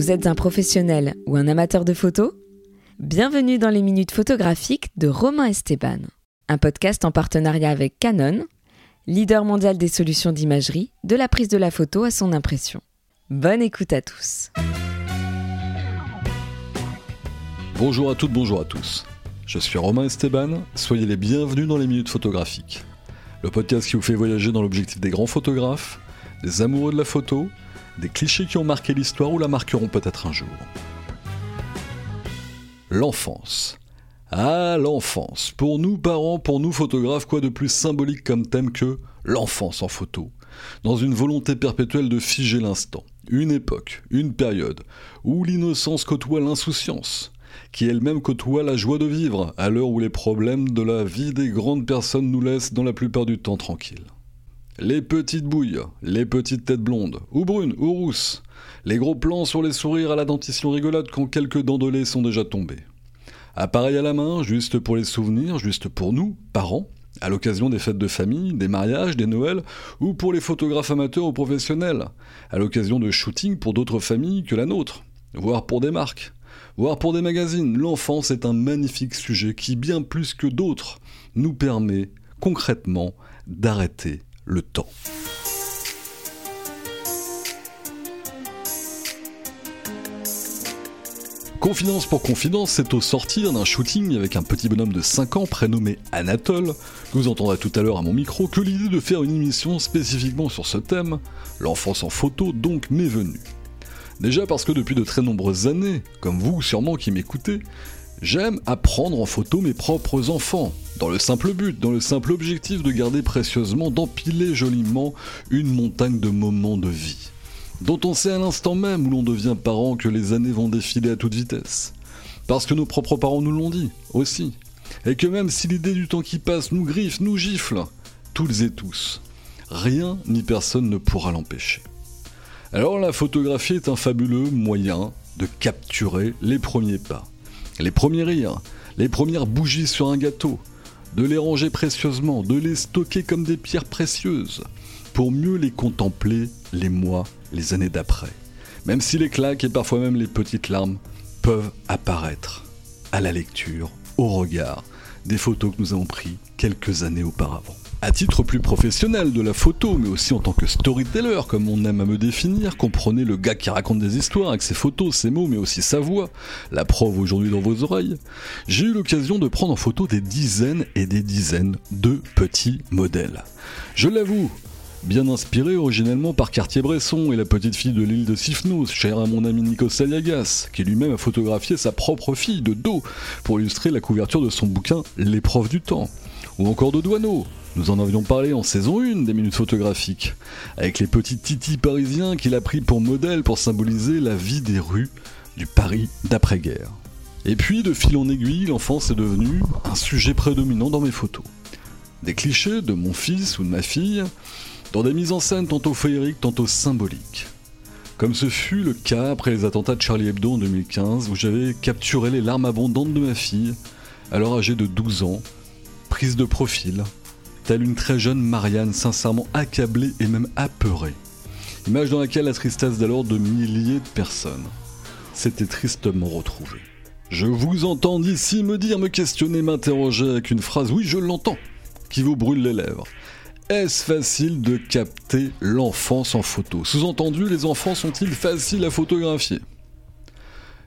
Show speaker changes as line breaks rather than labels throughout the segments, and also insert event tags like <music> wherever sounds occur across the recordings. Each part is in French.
Vous êtes un professionnel ou un amateur de photos Bienvenue dans les minutes photographiques de Romain Esteban, un podcast en partenariat avec Canon, leader mondial des solutions d'imagerie, de la prise de la photo à son impression. Bonne écoute à tous.
Bonjour à toutes, bonjour à tous. Je suis Romain Esteban, soyez les bienvenus dans les minutes photographiques. Le podcast qui vous fait voyager dans l'objectif des grands photographes, des amoureux de la photo, des clichés qui ont marqué l'histoire ou la marqueront peut-être un jour. L'enfance. Ah, l'enfance. Pour nous parents, pour nous photographes, quoi de plus symbolique comme thème que l'enfance en photo? Dans une volonté perpétuelle de figer l'instant. Une époque, une période, où l'innocence côtoie l'insouciance, qui elle-même côtoie la joie de vivre, à l'heure où les problèmes de la vie des grandes personnes nous laissent dans la plupart du temps tranquilles. Les petites bouilles, les petites têtes blondes, ou brunes, ou rousses, les gros plans sur les sourires à la dentition rigolote quand quelques dents de lait sont déjà tombées. Appareil à la main, juste pour les souvenirs, juste pour nous, parents, à l'occasion des fêtes de famille, des mariages, des Noëls, ou pour les photographes amateurs ou professionnels, à l'occasion de shootings pour d'autres familles que la nôtre, voire pour des marques, voire pour des magazines. L'enfance est un magnifique sujet qui, bien plus que d'autres, nous permet concrètement d'arrêter le temps. Confidence pour confidence, c'est au sortir d'un shooting avec un petit bonhomme de 5 ans prénommé Anatole, vous entendrez tout à l'heure à mon micro, que l'idée de faire une émission spécifiquement sur ce thème, l'enfance en photo donc m'est venue. Déjà parce que depuis de très nombreuses années, comme vous sûrement qui m'écoutez, J'aime apprendre en photo mes propres enfants, dans le simple but, dans le simple objectif de garder précieusement, d'empiler joliment une montagne de moments de vie, dont on sait à l'instant même où l'on devient parent que les années vont défiler à toute vitesse. Parce que nos propres parents nous l'ont dit, aussi. Et que même si l'idée du temps qui passe nous griffe, nous gifle, toutes et tous, rien ni personne ne pourra l'empêcher. Alors la photographie est un fabuleux moyen de capturer les premiers pas les premiers rires, les premières bougies sur un gâteau, de les ranger précieusement, de les stocker comme des pierres précieuses, pour mieux les contempler les mois, les années d'après, même si les claques et parfois même les petites larmes peuvent apparaître à la lecture, au regard des photos que nous avons prises quelques années auparavant à titre plus professionnel de la photo, mais aussi en tant que storyteller, comme on aime à me définir, comprenez le gars qui raconte des histoires avec ses photos, ses mots, mais aussi sa voix, la preuve aujourd'hui dans vos oreilles, j'ai eu l'occasion de prendre en photo des dizaines et des dizaines de petits modèles. Je l'avoue, bien inspiré originellement par Cartier-Bresson et la petite fille de l'île de Sifnos, chère à mon ami Nikos Saliagas, qui lui-même a photographié sa propre fille de dos pour illustrer la couverture de son bouquin L'épreuve du temps, ou encore de Douaneau, nous en avions parlé en saison 1 des minutes photographiques, avec les petits titis parisiens qu'il a pris pour modèle pour symboliser la vie des rues du Paris d'après-guerre. Et puis, de fil en aiguille, l'enfance est devenue un sujet prédominant dans mes photos. Des clichés de mon fils ou de ma fille, dans des mises en scène tantôt féeriques, tantôt symboliques. Comme ce fut le cas après les attentats de Charlie Hebdo en 2015, où j'avais capturé les larmes abondantes de ma fille, alors âgée de 12 ans, prise de profil, telle une très jeune Marianne sincèrement accablée et même apeurée. Image dans laquelle la tristesse d'alors de milliers de personnes s'était tristement retrouvée. Je vous entends d'ici me dire, me questionner, m'interroger avec une phrase, oui je l'entends, qui vous brûle les lèvres. Est-ce facile de capter l'enfance en photo? Sous-entendu, les enfants sont-ils faciles à photographier?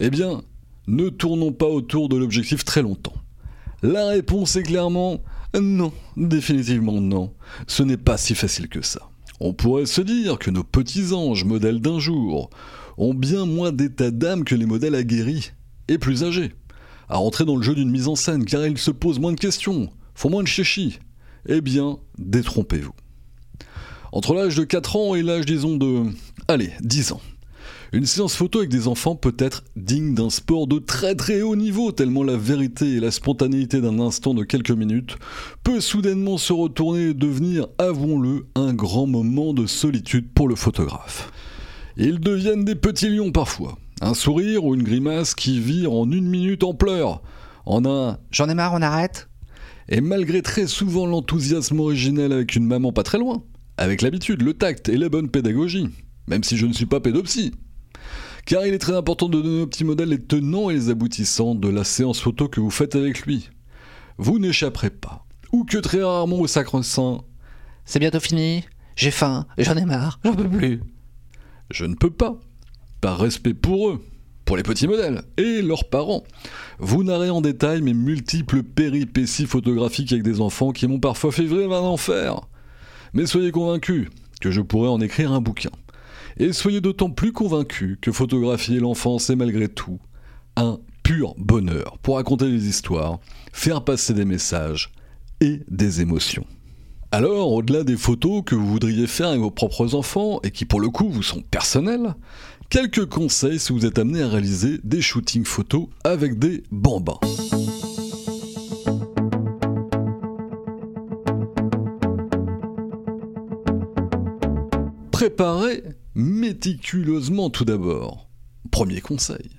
Eh bien, ne tournons pas autour de l'objectif très longtemps. La réponse est clairement non, définitivement non. Ce n'est pas si facile que ça. On pourrait se dire que nos petits anges modèles d'un jour ont bien moins d'état d'âme que les modèles aguerris et plus âgés, à rentrer dans le jeu d'une mise en scène car ils se posent moins de questions, font moins de chéchis. Eh bien, détrompez-vous. Entre l'âge de 4 ans et l'âge, disons, de... Allez, 10 ans. Une séance photo avec des enfants peut être digne d'un sport de très très haut niveau, tellement la vérité et la spontanéité d'un instant de quelques minutes peut soudainement se retourner et devenir, avouons-le, un grand moment de solitude pour le photographe. Ils deviennent des petits lions parfois. Un sourire ou une grimace qui vire en une minute en pleurs, en un J'en ai marre, on arrête Et malgré très souvent l'enthousiasme originel avec une maman pas très loin, avec l'habitude, le tact et la bonne pédagogie, même si je ne suis pas pédopsie, car il est très important de donner au petit modèle les tenants et les aboutissants de la séance photo que vous faites avec lui. Vous n'échapperez pas, ou que très rarement au sacre-saint
C'est bientôt fini, j'ai faim, j'en ai marre, j'en peux plus.
Je ne peux pas, par respect pour eux, pour les petits modèles et leurs parents. Vous narrez en détail mes multiples péripéties photographiques avec des enfants qui m'ont parfois fait vivre un enfer. Mais soyez convaincus que je pourrais en écrire un bouquin. Et soyez d'autant plus convaincus que photographier l'enfance est malgré tout un pur bonheur pour raconter des histoires, faire passer des messages et des émotions. Alors, au-delà des photos que vous voudriez faire avec vos propres enfants et qui pour le coup vous sont personnelles, quelques conseils si vous êtes amené à réaliser des shootings photos avec des bambins. Préparez méticuleusement tout d'abord. Premier conseil.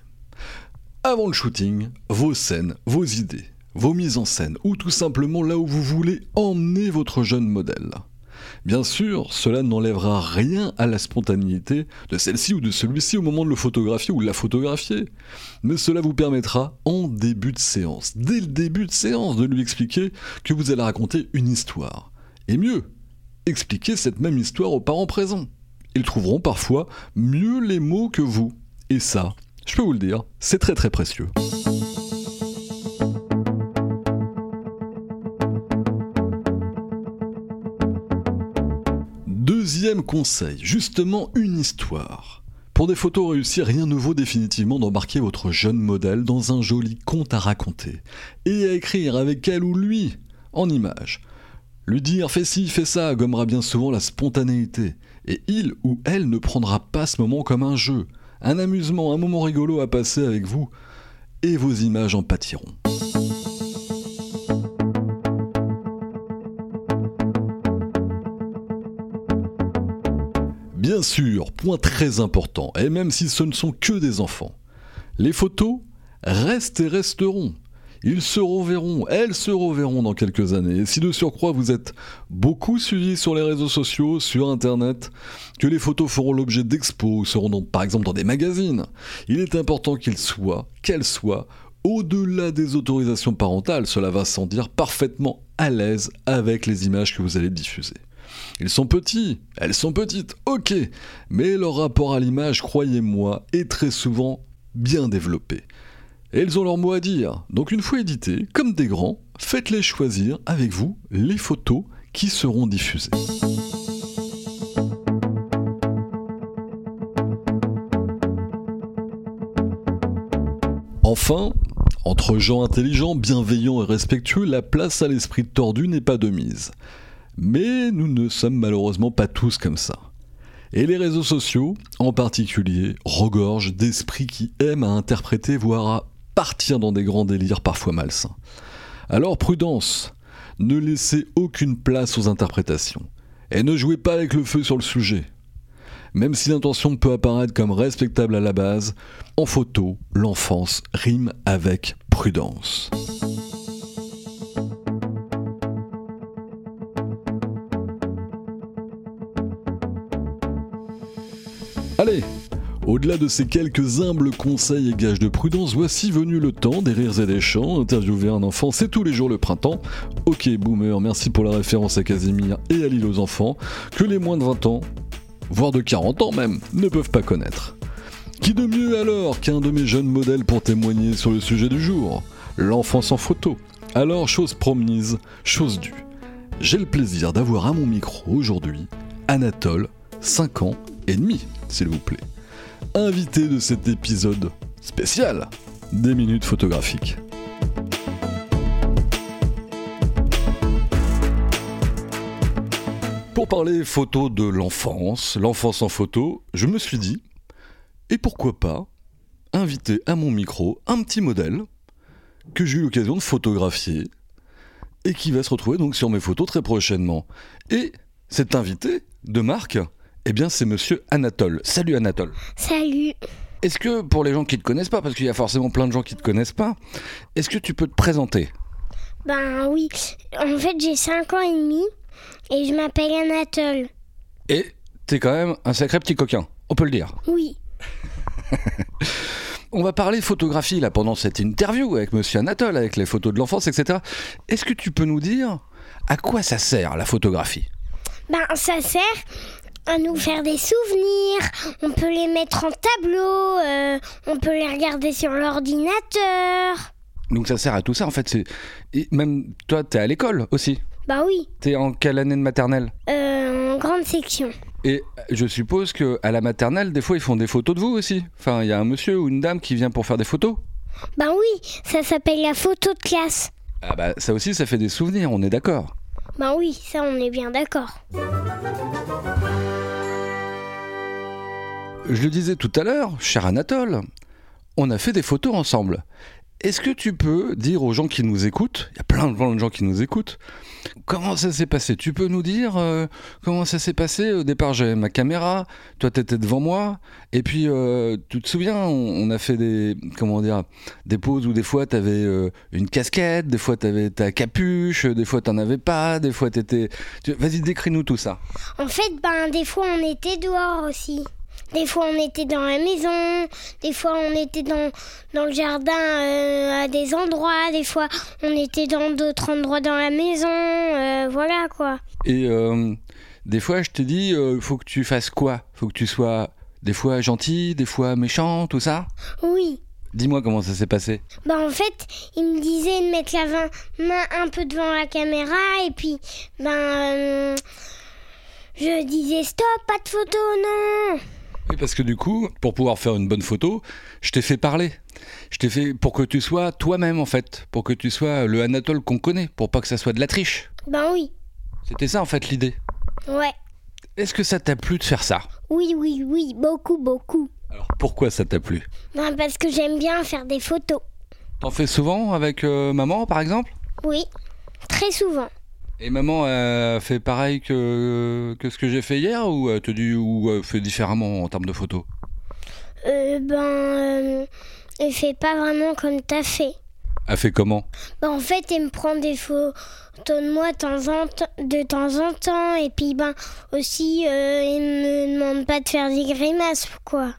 Avant le shooting, vos scènes, vos idées, vos mises en scène, ou tout simplement là où vous voulez emmener votre jeune modèle. Bien sûr, cela n'enlèvera rien à la spontanéité de celle-ci ou de celui-ci au moment de le photographier ou de la photographier. Mais cela vous permettra, en début de séance, dès le début de séance, de lui expliquer que vous allez raconter une histoire. Et mieux, expliquer cette même histoire aux parents présents. Ils trouveront parfois mieux les mots que vous. Et ça, je peux vous le dire, c'est très très précieux. Deuxième conseil, justement une histoire. Pour des photos réussies, rien ne vaut définitivement d'embarquer votre jeune modèle dans un joli conte à raconter et à écrire avec elle ou lui en images. Lui dire fais ci, fais ça gommera bien souvent la spontanéité, et il ou elle ne prendra pas ce moment comme un jeu, un amusement, un moment rigolo à passer avec vous, et vos images en pâtiront. Bien sûr, point très important, et même si ce ne sont que des enfants, les photos restent et resteront. Ils se reverront, elles se reverront dans quelques années. Et si de surcroît vous êtes beaucoup suivis sur les réseaux sociaux, sur Internet, que les photos feront l'objet d'expos, seront par exemple dans des magazines, il est important qu'ils soient, qu'elles soient, au-delà des autorisations parentales, cela va sans dire parfaitement à l'aise avec les images que vous allez diffuser. Ils sont petits, elles sont petites, ok, mais leur rapport à l'image, croyez-moi, est très souvent bien développé. Et elles ont leur mot à dire. Donc une fois éditées, comme des grands, faites-les choisir avec vous les photos qui seront diffusées. Enfin, entre gens intelligents, bienveillants et respectueux, la place à l'esprit tordu n'est pas de mise. Mais nous ne sommes malheureusement pas tous comme ça. Et les réseaux sociaux, en particulier, regorgent d'esprits qui aiment à interpréter, voire à partir dans des grands délires parfois malsains. Alors prudence, ne laissez aucune place aux interprétations, et ne jouez pas avec le feu sur le sujet. Même si l'intention peut apparaître comme respectable à la base, en photo, l'enfance rime avec prudence. Au-delà de ces quelques humbles conseils et gages de prudence, voici venu le temps des rires et des chants. Interviewer un enfant, c'est tous les jours le printemps. Ok, boomer, merci pour la référence à Casimir et à l'île aux enfants, que les moins de 20 ans, voire de 40 ans même, ne peuvent pas connaître. Qui de mieux alors qu'un de mes jeunes modèles pour témoigner sur le sujet du jour? L'enfance en photo. Alors, chose promise, chose due. J'ai le plaisir d'avoir à mon micro aujourd'hui Anatole, 5 ans et demi, s'il vous plaît invité de cet épisode spécial des minutes photographiques. Pour parler photo de l'enfance, l'enfance en photo, je me suis dit, et pourquoi pas inviter à mon micro un petit modèle que j'ai eu l'occasion de photographier et qui va se retrouver donc sur mes photos très prochainement. Et cet invité de marque, eh bien, c'est monsieur Anatole. Salut Anatole.
Salut.
Est-ce que pour les gens qui ne te connaissent pas, parce qu'il y a forcément plein de gens qui ne te connaissent pas, est-ce que tu peux te présenter?
Ben oui. En fait, j'ai 5 ans et demi et je m'appelle Anatole.
Et t'es quand même un sacré petit coquin, on peut le dire.
Oui. <laughs>
On va parler photographie là pendant cette interview avec Monsieur Anatole, avec les photos de l'enfance, etc. Est-ce que tu peux nous dire à quoi ça sert la photographie?
Ben, ça sert à nous faire des souvenirs. On peut les mettre en tableau. euh, on peut les regarder sur l'ordinateur.
Donc ça sert à tout ça en fait. C'est et même toi, t'es à l'école aussi.
Bah oui,
T'es en quelle année de maternelle?
Euh, en grande section.
Et je suppose que à la maternelle, des fois, ils font des photos de vous aussi. Enfin, il y a un monsieur ou une dame qui vient pour faire des photos.
Ben oui, ça s'appelle la photo de classe.
Ah bah ça aussi, ça fait des souvenirs. On est d'accord.
Ben oui, ça on est bien d'accord.
Je le disais tout à l'heure, cher Anatole, on a fait des photos ensemble. Est-ce que tu peux dire aux gens qui nous écoutent, il y a plein de gens qui nous écoutent, comment ça s'est passé? Tu peux nous dire euh, comment ça s'est passé? Au départ, j'avais ma caméra, toi t'étais devant moi, et puis euh, tu te souviens, on, a fait des comment dire des pauses où des fois t'avais euh, une casquette, des fois t'avais ta capuche, des fois t'en avais pas, des fois t'étais. Vas-y, décris-nous tout ça.
En fait, ben des fois on était dehors aussi. Des fois on était dans la maison, des fois on était dans, dans le jardin euh, à des endroits, des fois on était dans d'autres endroits dans la maison, euh, voilà quoi.
Et euh, des fois, je te dis, il faut que tu fasses quoi? Faut que tu sois des fois gentil, des fois méchant, tout ça?
Oui.
Dis-moi comment ça s'est passé.
Ben en fait, il me disait de mettre la main un peu devant la caméra et puis ben je disais stop, pas de photo, non.
Oui, parce que du coup, pour pouvoir faire une bonne photo, je t'ai fait parler. Je t'ai fait pour que tu sois toi-même, en fait. Pour que tu sois le Anatole qu'on connaît. Pour pas que ça soit de la triche.
Ben oui.
C'était ça, en fait, l'idée.
Ouais.
Est-ce que ça t'a plu de faire ça?
Oui, oui, oui, beaucoup, beaucoup.
Alors, pourquoi ça t'a plu?
Ben parce que j'aime bien faire des photos.
T'en fais souvent avec euh, maman, par exemple?
Oui, très souvent.
Et maman a fait pareil que, que ce que j'ai fait hier ou elle te dit ou euh, fait différemment en termes de photos?
Euh, ben, euh, elle fait pas vraiment comme t'as fait.
Elle fait comment?
Ben, en fait, elle me prend des photos de moi de temps en temps, de temps, en temps et puis ben aussi, euh, elle me demande pas de faire des grimaces, quoi.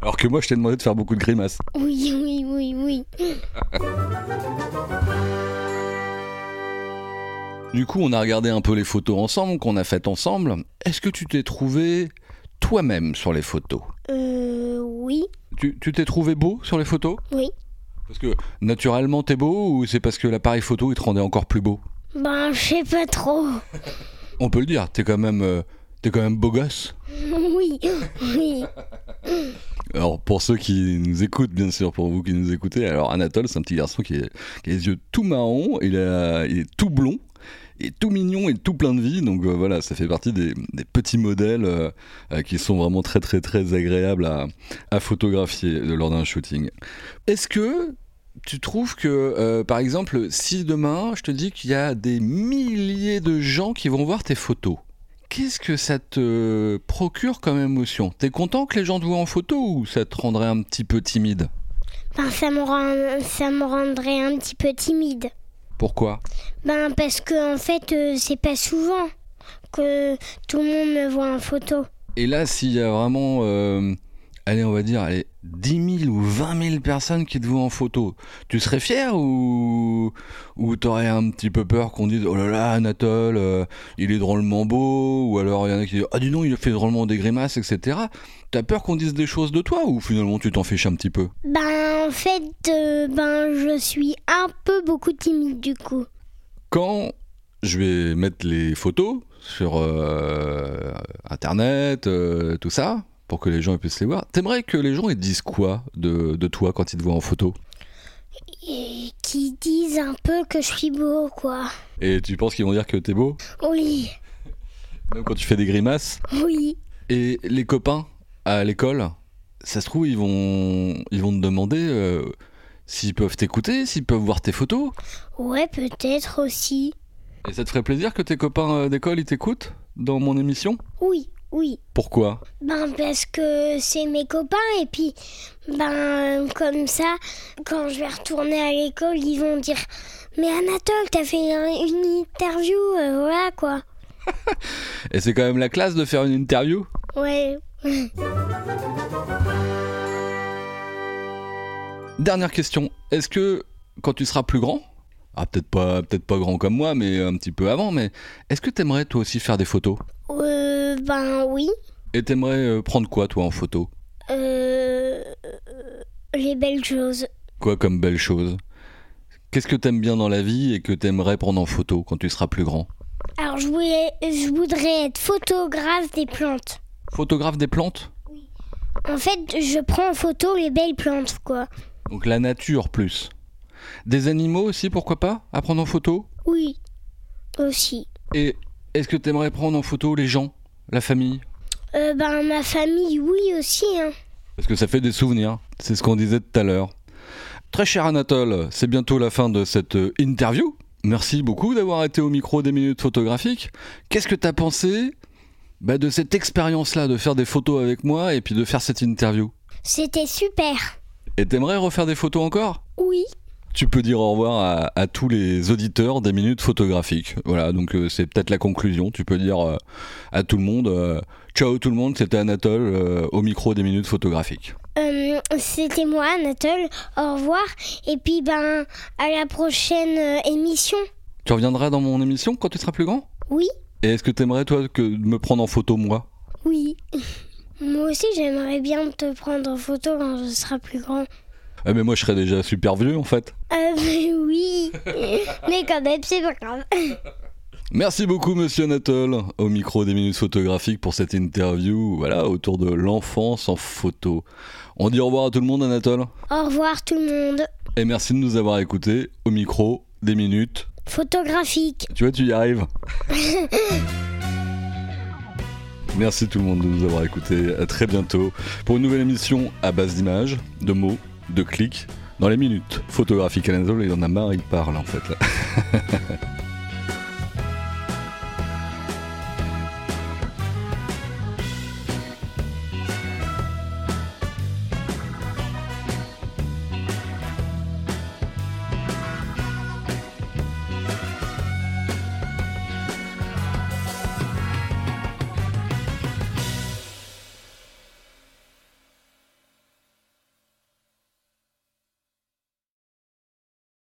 Alors que moi je t'ai demandé de faire beaucoup de grimaces.
Oui, oui, oui, oui. <laughs>
Du coup on a regardé un peu les photos ensemble qu'on a faites ensemble. Est-ce que tu t'es trouvé toi-même sur les photos
Euh, oui,
Tu tu t'es trouvé beau sur les photos
oui.
Parce que naturellement t'es beau ou c'est parce que l'appareil photo il te rendait encore plus beau
Ben, je sais pas trop. <laughs>
On peut le dire, t'es quand même euh, t'es quand même beau gosse. <laughs>
Oui, oui. <laughs>
Alors pour ceux qui nous écoutent, bien sûr, pour vous qui nous écoutez, alors Anatole, c'est un petit garçon qui, a les yeux tout marrons, il, est tout blond, et tout mignon et tout plein de vie, donc euh, voilà, ça fait partie des, petits modèles euh, euh, qui sont vraiment très très très agréables à, photographier lors d'un shooting. Est-ce que tu trouves que, par exemple, si demain je te dis qu'il y a des milliers de gens qui vont voir tes photos, Qu'est-ce que ça te procure comme émotion? T'es content que les gens te voient en photo ou ça te rendrait un petit peu timide?
Ben, ça me, rend, ça me rendrait un petit peu timide.
Pourquoi?
Ben, parce que, en fait, euh, c'est pas souvent que tout le monde me voit en photo.
Et là, s'il y a vraiment, euh, allez, on va dire, allez, 10 000 ou 20 000 personnes qui te voient en photo, tu serais fier ou, ou t'aurais un petit peu peur qu'on dise, oh là là, Anatole, euh, il est drôlement beau, ou alors il y en a qui disent, ah dis donc, il fait drôlement des grimaces, etc. T'as peur qu'on dise des choses de toi ou finalement tu t'en fiches un petit peu?
Ben, en fait, euh, ben, je suis un peu beaucoup timide du coup.
quand je vais mettre les photos sur euh, internet, tout ça, pour que les gens puissent les voir, t'aimerais que les gens ils disent quoi de, de toi quand ils te voient en photo?
Et qui disent un peu que je suis beau, quoi.
Et tu penses qu'ils vont dire que t'es beau?
Oui,
Même quand tu fais des grimaces?
Oui.
Et les copains à l'école, ça se trouve, ils vont, ils vont te demander euh, s'ils peuvent t'écouter, s'ils peuvent voir tes photos.
Ouais, peut-être aussi.
Et ça te ferait plaisir que tes copains euh, d'école ils t'écoutent dans mon émission?
Oui, oui.
Pourquoi?
Ben, parce que c'est mes copains et puis, ben, comme ça, quand je vais retourner à l'école, ils vont dire Mais Anatole, t'as fait un- une interview, euh, voilà quoi. <laughs>
Et c'est quand même la classe de faire une interview?
Ouais. <laughs>
Dernière question. Est-ce que quand tu seras plus grand, ah peut-être pas, peut-être pas grand comme moi, mais un petit peu avant, mais est-ce que t'aimerais toi aussi faire des photos?
Euh, ben oui.
Et t'aimerais euh, prendre quoi toi en photo?
Euh, les belles choses.
Quoi comme belle chose Qu'est-ce que t'aimes bien dans la vie et que t'aimerais prendre en photo quand tu seras plus grand?
Alors je voulais, je voudrais être photographe des plantes.
Photographe des plantes?
En fait, je prends en photo les belles plantes, quoi.
Donc la nature plus. Des animaux aussi, pourquoi pas À prendre en photo?
Oui, aussi.
Et est-ce que t'aimerais prendre en photo les gens? La famille
Euh, ben ma famille, oui aussi. Hein.
Parce que ça fait des souvenirs. C'est ce qu'on disait tout à l'heure. Très cher Anatole, c'est bientôt la fin de cette euh, interview. Merci beaucoup d'avoir été au micro des minutes photographiques. Qu'est-ce que t'as pensé bah, de cette expérience-là, de faire des photos avec moi et puis de faire cette interview?
C'était super.
Et t'aimerais refaire des photos encore?
Oui.
Tu peux dire au revoir à, à tous les auditeurs des minutes photographiques. Voilà, donc euh, c'est peut-être la conclusion. Tu peux dire euh, à tout le monde euh, ciao tout le monde, c'était Anatole au micro des minutes photographiques.
C'était moi, Anatole. Au revoir. Et puis, ben, à la prochaine émission.
Tu reviendras dans mon émission quand tu seras plus grand?
Oui,
Et est-ce que t'aimerais toi que de me prendre en photo moi?
Oui. <laughs> Moi aussi, j'aimerais bien te prendre en photo quand je serai plus grand.
Ah mais moi je serais déjà super vieux en fait.
Euh, mais oui. <laughs> mais quand même, c'est pas grave.
Merci beaucoup Monsieur Anatole au micro des minutes photographiques pour cette interview voilà autour de l'enfance en photo. On dit au revoir à tout le monde Anatole
Au revoir tout le monde.
et merci de nous avoir écoutés au micro des minutes.
Photographique.
Tu vois tu y arrives. <laughs> Merci tout le monde de nous avoir écoutés. À très bientôt pour une nouvelle émission à base d'images, de mots, de clics dans les minutes photographiques. Anatole il en a marre, il parle en fait. <laughs>